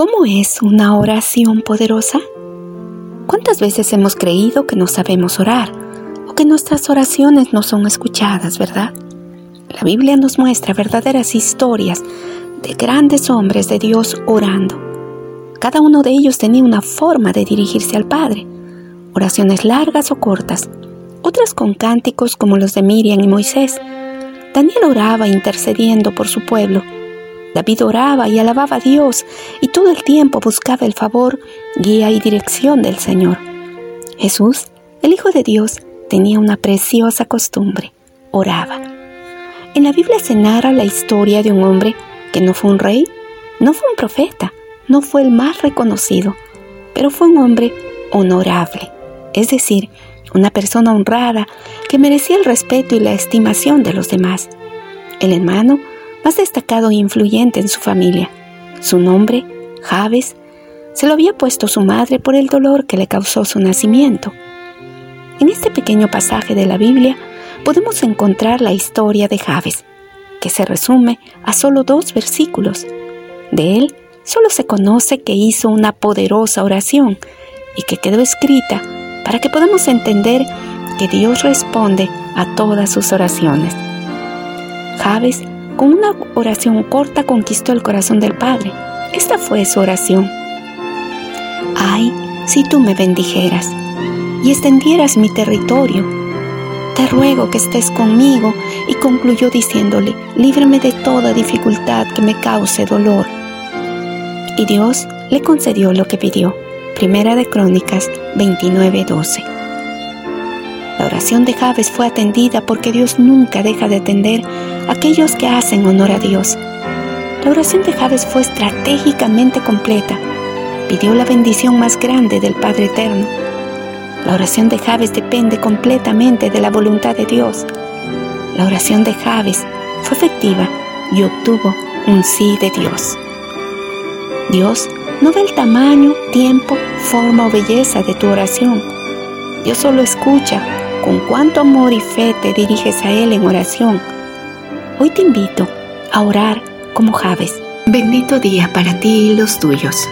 ¿Cómo es una oración poderosa? ¿Cuántas veces hemos creído que no sabemos orar o que nuestras oraciones no son escuchadas, verdad? La Biblia nos muestra verdaderas historias de grandes hombres de Dios orando. Cada uno de ellos tenía una forma de dirigirse al Padre, oraciones largas o cortas, otras con cánticos como los de Miriam y Moisés. Daniel oraba intercediendo por su pueblo David oraba y alababa a Dios y todo el tiempo buscaba el favor, guía y dirección del Señor. Jesús, el Hijo de Dios, tenía una preciosa costumbre, oraba. En la Biblia se narra la historia de un hombre que no fue un rey, no fue un profeta, no fue el más reconocido, pero fue un hombre honorable, es decir, una persona honrada que merecía el respeto y la estimación de los demás. El hermano más destacado e influyente en su familia. Su nombre, Javes, se lo había puesto su madre por el dolor que le causó su nacimiento. En este pequeño pasaje de la Biblia podemos encontrar la historia de Javes, que se resume a solo dos versículos. De él solo se conoce que hizo una poderosa oración y que quedó escrita para que podamos entender que Dios responde a todas sus oraciones. Javes con una oración corta conquistó el corazón del Padre. Esta fue su oración. Ay, si tú me bendijeras y extendieras mi territorio, te ruego que estés conmigo y concluyó diciéndole, líbrame de toda dificultad que me cause dolor. Y Dios le concedió lo que pidió. Primera de Crónicas 29:12. Oración de Javes fue atendida porque Dios nunca deja de atender a aquellos que hacen honor a Dios. La oración de Javes fue estratégicamente completa. Pidió la bendición más grande del Padre Eterno. La oración de Javes depende completamente de la voluntad de Dios. La oración de Javes fue efectiva y obtuvo un sí de Dios. Dios no ve el tamaño, tiempo, forma o belleza de tu oración. Dios solo escucha con cuánto amor y fe te diriges a Él en oración. Hoy te invito a orar como Javes. Bendito día para ti y los tuyos.